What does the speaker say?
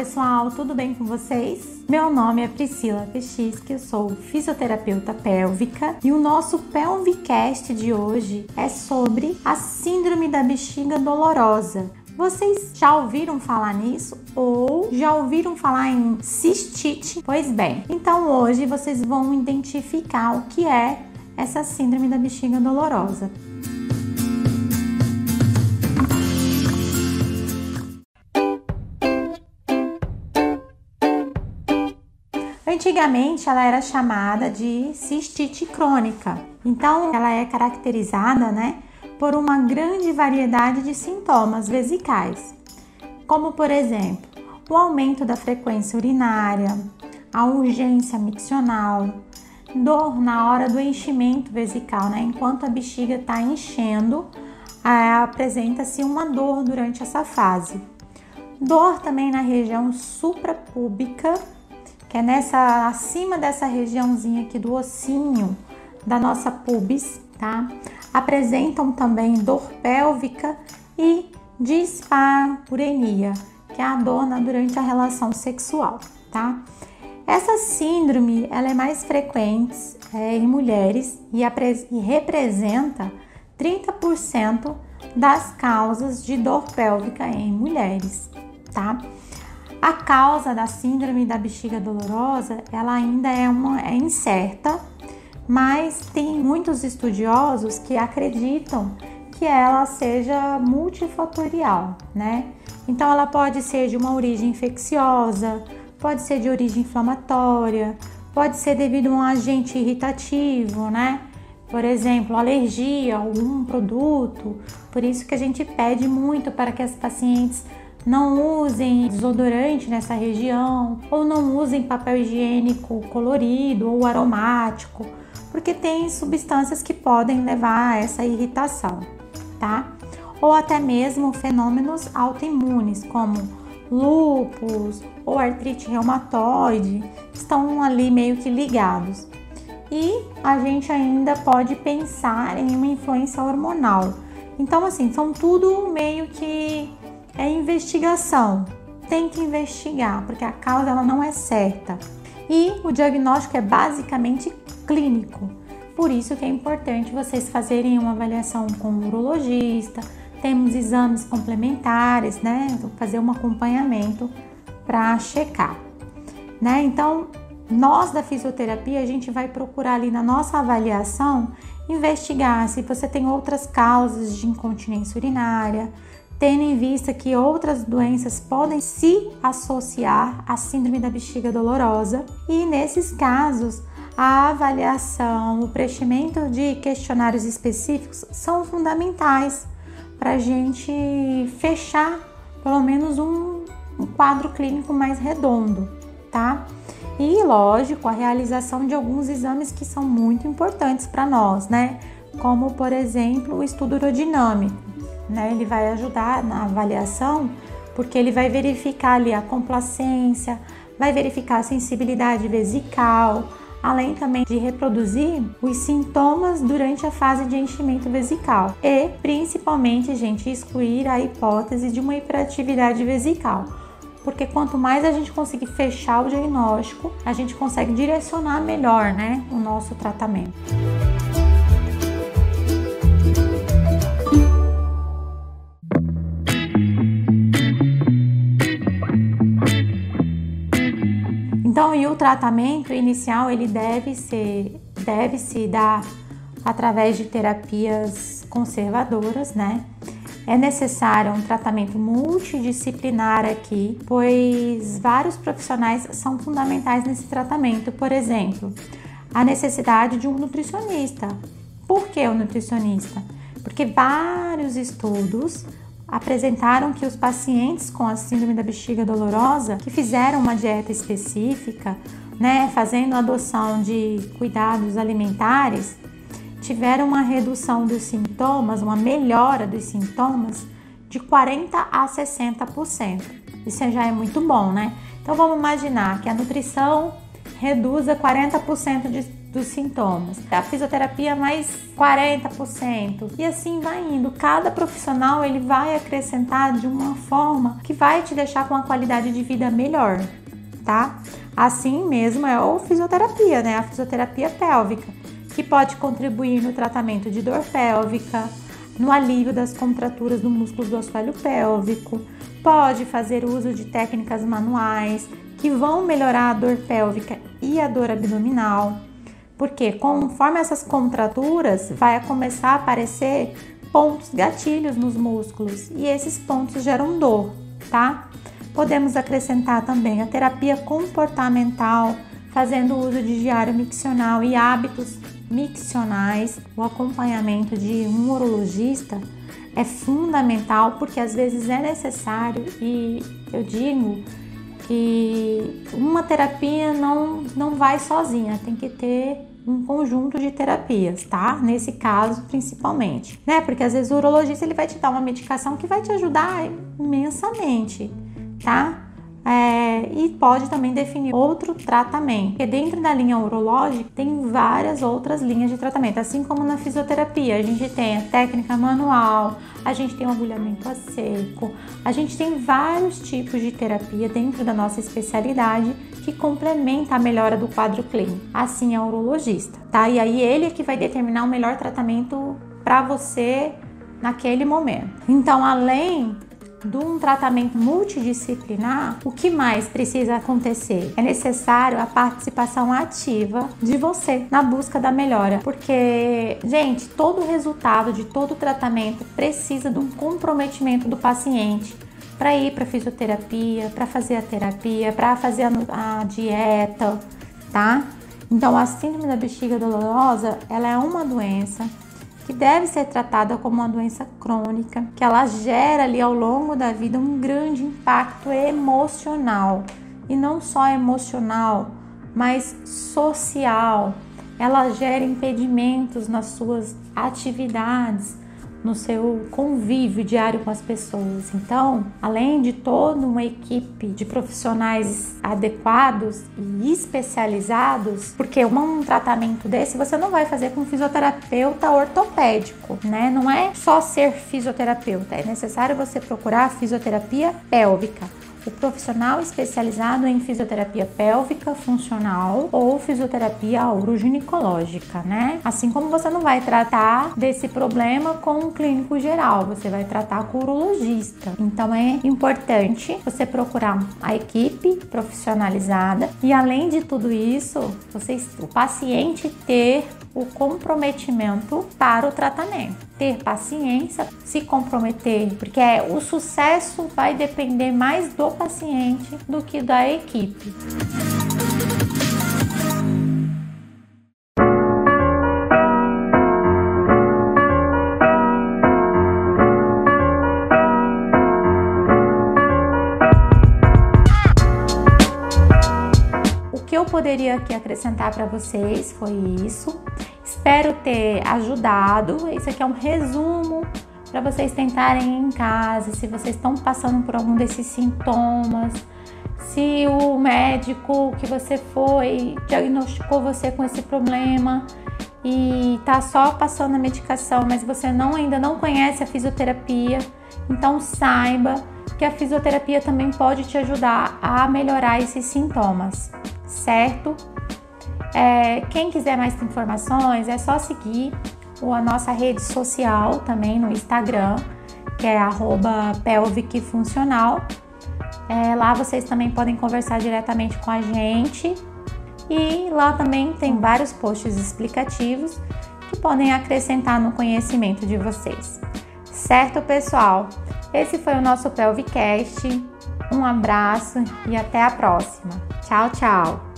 pessoal, tudo bem com vocês? Meu nome é Priscila Pechisque, eu sou fisioterapeuta pélvica e o nosso Pelvicast de hoje é sobre a síndrome da bexiga dolorosa. Vocês já ouviram falar nisso ou já ouviram falar em cistite? Pois bem, então hoje vocês vão identificar o que é essa síndrome da bexiga dolorosa. Antigamente ela era chamada de cistite crônica. Então ela é caracterizada, né, por uma grande variedade de sintomas vesicais, como por exemplo, o aumento da frequência urinária, a urgência miccional, dor na hora do enchimento vesical, né? Enquanto a bexiga está enchendo, apresenta-se uma dor durante essa fase. Dor também na região suprapúbica que é nessa acima dessa regiãozinha aqui do ossinho da nossa pubis, tá? Apresentam também dor pélvica e dispareunia, que é a dor durante a relação sexual, tá? Essa síndrome ela é mais frequente é, em mulheres e, e representa 30% das causas de dor pélvica em mulheres, tá? A causa da síndrome da bexiga dolorosa, ela ainda é, uma, é incerta, mas tem muitos estudiosos que acreditam que ela seja multifatorial, né? Então ela pode ser de uma origem infecciosa, pode ser de origem inflamatória, pode ser devido a um agente irritativo, né? Por exemplo, alergia a algum produto. Por isso que a gente pede muito para que as pacientes não usem desodorante nessa região, ou não usem papel higiênico colorido ou aromático, porque tem substâncias que podem levar a essa irritação, tá? Ou até mesmo fenômenos autoimunes, como lúpus ou artrite reumatoide, estão ali meio que ligados. E a gente ainda pode pensar em uma influência hormonal. Então, assim, são tudo meio que é investigação. Tem que investigar, porque a causa ela não é certa. E o diagnóstico é basicamente clínico. Por isso que é importante vocês fazerem uma avaliação com o urologista. Temos exames complementares, né? Fazer um acompanhamento para checar, né? Então, nós da fisioterapia, a gente vai procurar ali na nossa avaliação investigar se você tem outras causas de incontinência urinária, tendo em vista que outras doenças podem se associar à síndrome da bexiga dolorosa, e nesses casos, a avaliação, o preenchimento de questionários específicos são fundamentais para a gente fechar pelo menos um, um quadro clínico mais redondo, tá? E lógico, a realização de alguns exames que são muito importantes para nós, né? Como por exemplo o estudo urodinâmico né? Ele vai ajudar na avaliação, porque ele vai verificar ali a complacência, vai verificar a sensibilidade vesical, além também de reproduzir os sintomas durante a fase de enchimento vesical e, principalmente, gente, excluir a hipótese de uma hiperatividade vesical. Porque quanto mais a gente conseguir fechar o diagnóstico, a gente consegue direcionar melhor, né, o nosso tratamento. Então, e o tratamento inicial ele deve ser, deve se dar através de terapias conservadoras, né? É necessário um tratamento multidisciplinar aqui, pois vários profissionais são fundamentais nesse tratamento. Por exemplo, a necessidade de um nutricionista. Por que o nutricionista? Porque vários estudos apresentaram que os pacientes com a síndrome da bexiga dolorosa que fizeram uma dieta específica, né, fazendo adoção de cuidados alimentares, tiveram uma redução dos sintomas, uma melhora dos sintomas de 40 a 60%. Isso já é muito bom, né? Então vamos imaginar que a nutrição reduza 40% de, dos sintomas. A fisioterapia mais 40% e assim vai indo. Cada profissional ele vai acrescentar de uma forma que vai te deixar com uma qualidade de vida melhor, tá? Assim mesmo é a fisioterapia, né? A fisioterapia pélvica, que pode contribuir no tratamento de dor pélvica, no alívio das contraturas do músculo do assoalho pélvico, pode fazer uso de técnicas manuais que vão melhorar a dor pélvica e a dor abdominal, porque conforme essas contraturas vai começar a aparecer pontos gatilhos nos músculos e esses pontos geram dor, tá? Podemos acrescentar também a terapia comportamental, fazendo uso de diário miccional e hábitos miccionais. O acompanhamento de um urologista é fundamental porque às vezes é necessário e eu digo que uma terapia não, não vai sozinha, tem que ter um conjunto de terapias, tá? Nesse caso, principalmente, né? Porque às vezes o urologista ele vai te dar uma medicação que vai te ajudar imensamente, tá? É, e pode também definir outro tratamento. Porque dentro da linha urológica tem várias outras linhas de tratamento, assim como na fisioterapia. A gente tem a técnica manual, a gente tem o agulhamento a seco, a gente tem vários tipos de terapia dentro da nossa especialidade que complementa a melhora do quadro clínico. Assim é o urologista, tá? E aí ele é que vai determinar o melhor tratamento para você naquele momento. Então, além de um tratamento multidisciplinar, o que mais precisa acontecer? É necessário a participação ativa de você na busca da melhora, porque, gente, todo resultado de todo tratamento precisa de um comprometimento do paciente para ir para fisioterapia, para fazer a terapia, para fazer a, a dieta, tá? Então, a síndrome da bexiga dolorosa, ela é uma doença que deve ser tratada como uma doença crônica, que ela gera ali ao longo da vida um grande impacto emocional e não só emocional, mas social. Ela gera impedimentos nas suas atividades, no seu convívio diário com as pessoas. Então, além de toda uma equipe de profissionais adequados e especializados, porque um tratamento desse você não vai fazer com fisioterapeuta ortopédico, né? Não é só ser fisioterapeuta, é necessário você procurar fisioterapia pélvica o profissional especializado em fisioterapia pélvica funcional ou fisioterapia uroginecológica, né? Assim como você não vai tratar desse problema com um clínico geral, você vai tratar com o urologista. Então é importante você procurar a equipe profissionalizada e além de tudo isso, você, o paciente ter o comprometimento para o tratamento. Ter paciência, se comprometer, porque é, o sucesso vai depender mais do paciente do que da equipe. Eu poderia aqui acrescentar para vocês foi isso. Espero ter ajudado. Isso aqui é um resumo para vocês tentarem em casa, se vocês estão passando por algum desses sintomas, se o médico que você foi diagnosticou você com esse problema e tá só passando a medicação, mas você não ainda não conhece a fisioterapia, então saiba que a fisioterapia também pode te ajudar a melhorar esses sintomas, certo? É, quem quiser mais informações é só seguir a nossa rede social também no Instagram, que é pelvicfuncional. É, lá vocês também podem conversar diretamente com a gente. E lá também tem vários posts explicativos que podem acrescentar no conhecimento de vocês. Certo, pessoal? Esse foi o nosso Pelvicast. Um abraço e até a próxima. Tchau, tchau!